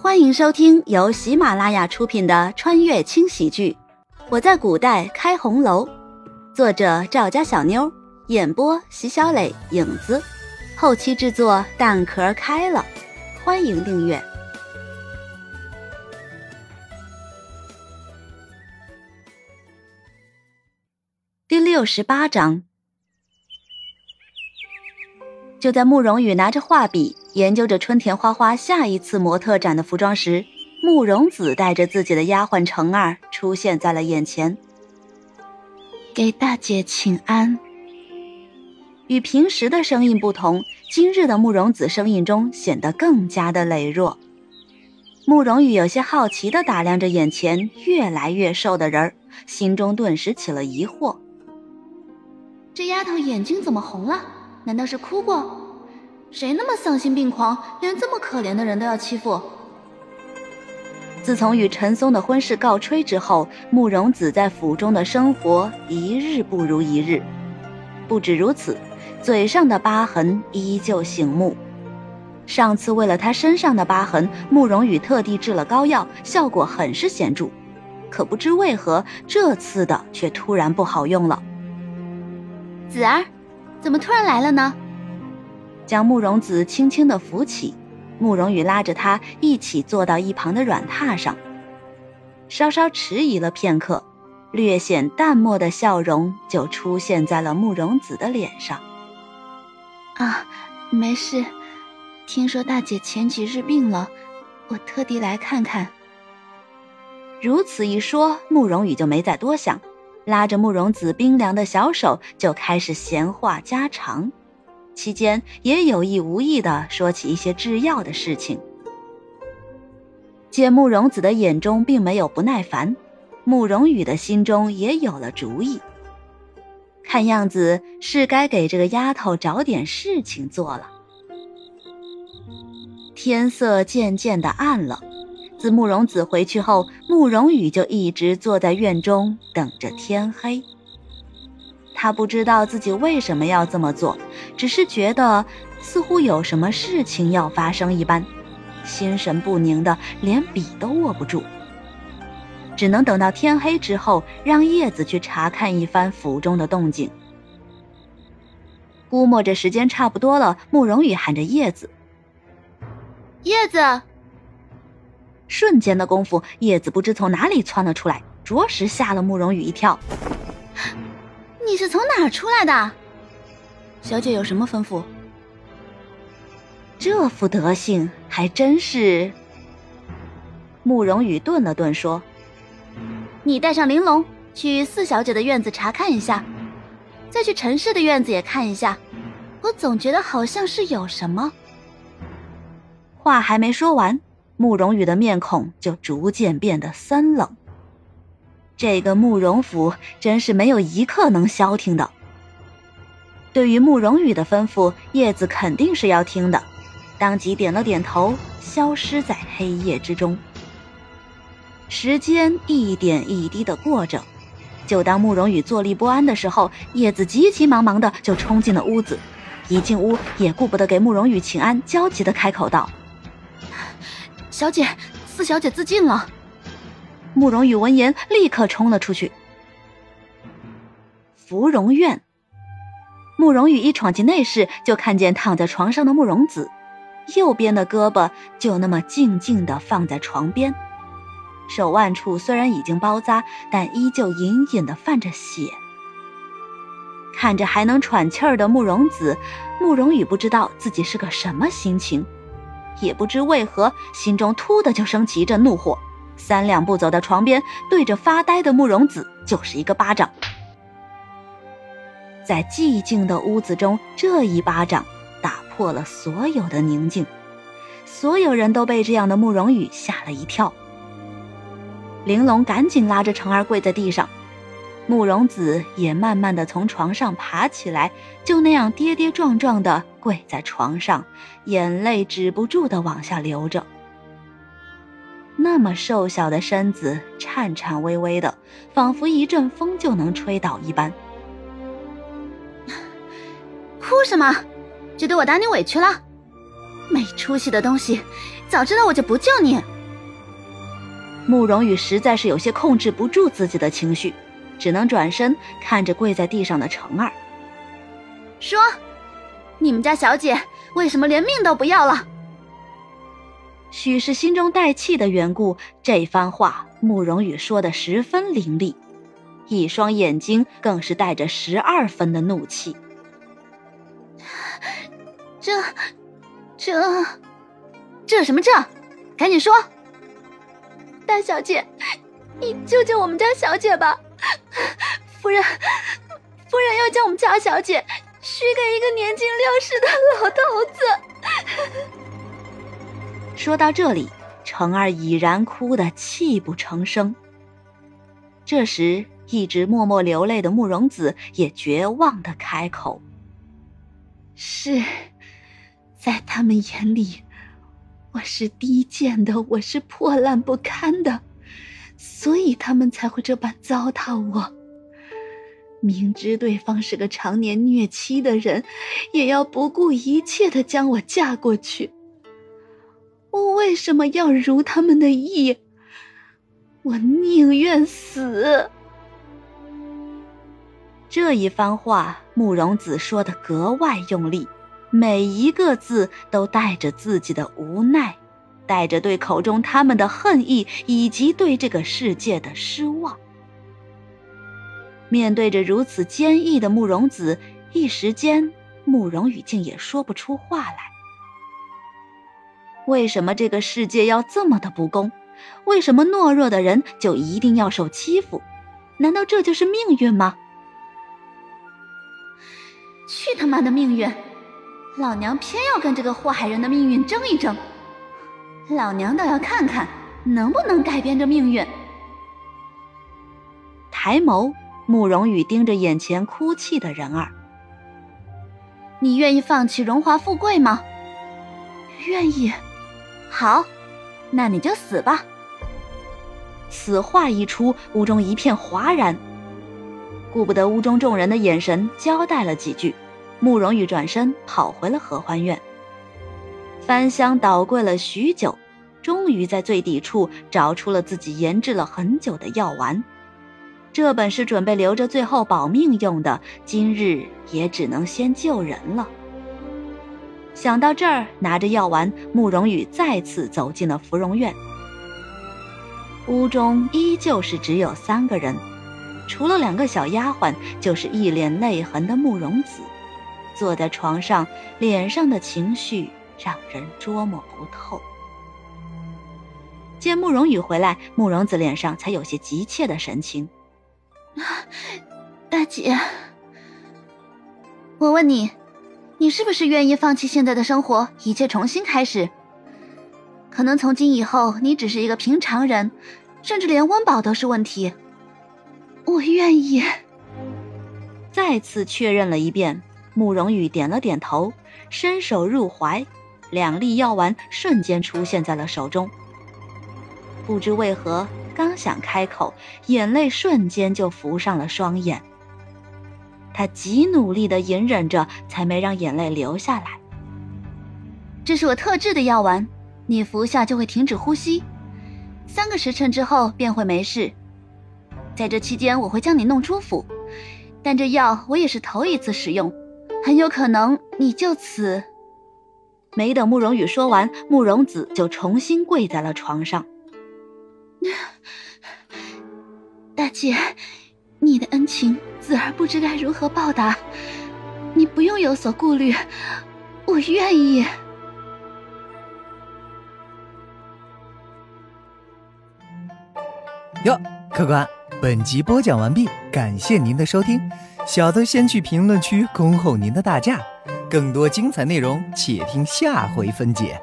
欢迎收听由喜马拉雅出品的穿越轻喜剧《我在古代开红楼》，作者赵家小妞，演播席小磊、影子，后期制作蛋壳开了。欢迎订阅第六十八章。就在慕容羽拿着画笔研究着春田花花下一次模特展的服装时，慕容子带着自己的丫鬟程儿出现在了眼前。给大姐请安。与平时的声音不同，今日的慕容子声音中显得更加的羸弱。慕容羽有些好奇地打量着眼前越来越瘦的人儿，心中顿时起了疑惑：这丫头眼睛怎么红了？难道是哭过？谁那么丧心病狂，连这么可怜的人都要欺负？自从与陈松的婚事告吹之后，慕容子在府中的生活一日不如一日。不止如此，嘴上的疤痕依旧醒目。上次为了他身上的疤痕，慕容羽特地制了膏药，效果很是显著。可不知为何，这次的却突然不好用了。子儿。怎么突然来了呢？将慕容子轻轻的扶起，慕容羽拉着他一起坐到一旁的软榻上，稍稍迟疑了片刻，略显淡漠的笑容就出现在了慕容子的脸上。啊，没事，听说大姐前几日病了，我特地来看看。如此一说，慕容羽就没再多想。拉着慕容子冰凉的小手，就开始闲话家常，期间也有意无意的说起一些制药的事情。见慕容子的眼中并没有不耐烦，慕容羽的心中也有了主意。看样子是该给这个丫头找点事情做了。天色渐渐的暗了。自慕容子回去后，慕容羽就一直坐在院中等着天黑。他不知道自己为什么要这么做，只是觉得似乎有什么事情要发生一般，心神不宁的连笔都握不住。只能等到天黑之后，让叶子去查看一番府中的动静。估摸着时间差不多了，慕容羽喊着叶子：“叶子。”瞬间的功夫，叶子不知从哪里窜了出来，着实吓了慕容羽一跳。你是从哪儿出来的？小姐有什么吩咐？这副德性还真是……慕容羽顿了顿，说：“你带上玲珑去四小姐的院子查看一下，再去陈氏的院子也看一下。我总觉得好像是有什么。”话还没说完。慕容羽的面孔就逐渐变得森冷。这个慕容府真是没有一刻能消停的。对于慕容羽的吩咐，叶子肯定是要听的，当即点了点头，消失在黑夜之中。时间一点一滴的过着，就当慕容羽坐立不安的时候，叶子急急忙忙的就冲进了屋子，一进屋也顾不得给慕容羽请安，焦急的开口道。小姐，四小姐自尽了。慕容羽闻言，立刻冲了出去。芙蓉院，慕容羽一闯进内室，就看见躺在床上的慕容子，右边的胳膊就那么静静的放在床边，手腕处虽然已经包扎，但依旧隐隐的泛着血。看着还能喘气儿的慕容子，慕容羽不知道自己是个什么心情。也不知为何，心中突的就升起一阵怒火，三两步走到床边，对着发呆的慕容子就是一个巴掌。在寂静的屋子中，这一巴掌打破了所有的宁静，所有人都被这样的慕容羽吓了一跳。玲珑赶紧拉着成儿跪在地上。慕容子也慢慢的从床上爬起来，就那样跌跌撞撞的跪在床上，眼泪止不住的往下流着。那么瘦小的身子颤颤巍巍的，仿佛一阵风就能吹倒一般。哭什么？觉得我打你委屈了？没出息的东西，早知道我就不救你。慕容羽实在是有些控制不住自己的情绪，只能转身看着跪在地上的程儿，说：“你们家小姐为什么连命都不要了？”许是心中带气的缘故，这番话慕容羽说的十分凌厉，一双眼睛更是带着十二分的怒气。这、这、这什么这？赶紧说！大小姐，你救救我们家小姐吧！夫人，夫人要将我们家小姐许给一个年近六十的老头子。说到这里，程儿已然哭得泣不成声。这时，一直默默流泪的慕容子也绝望的开口：“是，在他们眼里，我是低贱的，我是破烂不堪的，所以他们才会这般糟蹋我。明知对方是个常年虐妻的人，也要不顾一切的将我嫁过去。”为什么要如他们的意？我宁愿死。这一番话，慕容子说的格外用力，每一个字都带着自己的无奈，带着对口中他们的恨意，以及对这个世界的失望。面对着如此坚毅的慕容子，一时间，慕容羽竟也说不出话来。为什么这个世界要这么的不公？为什么懦弱的人就一定要受欺负？难道这就是命运吗？去他妈的命运！老娘偏要跟这个祸害人的命运争一争！老娘倒要看看能不能改变这命运！抬眸，慕容羽盯着眼前哭泣的人儿：“你愿意放弃荣华富贵吗？”“愿意。”好，那你就死吧。此话一出，屋中一片哗然。顾不得屋中众人的眼神，交代了几句，慕容羽转身跑回了合欢院。翻箱倒柜了许久，终于在最底处找出了自己研制了很久的药丸。这本是准备留着最后保命用的，今日也只能先救人了。想到这儿，拿着药丸，慕容羽再次走进了芙蓉院。屋中依旧是只有三个人，除了两个小丫鬟，就是一脸泪痕的慕容子，坐在床上，脸上的情绪让人捉摸不透。见慕容羽回来，慕容子脸上才有些急切的神情。大姐，我问你。你是不是愿意放弃现在的生活，一切重新开始？可能从今以后，你只是一个平常人，甚至连温饱都是问题。我愿意。再次确认了一遍，慕容羽点了点头，伸手入怀，两粒药丸瞬间出现在了手中。不知为何，刚想开口，眼泪瞬间就浮上了双眼。他极努力的隐忍着，才没让眼泪流下来。这是我特制的药丸，你服下就会停止呼吸，三个时辰之后便会没事。在这期间，我会将你弄出府，但这药我也是头一次使用，很有可能你就此……没等慕容羽说完，慕容子就重新跪在了床上。大姐，你的恩情。子儿不知该如何报答，你不用有所顾虑，我愿意。哟，客官，本集播讲完毕，感谢您的收听。小的先去评论区恭候您的大驾，更多精彩内容且听下回分解。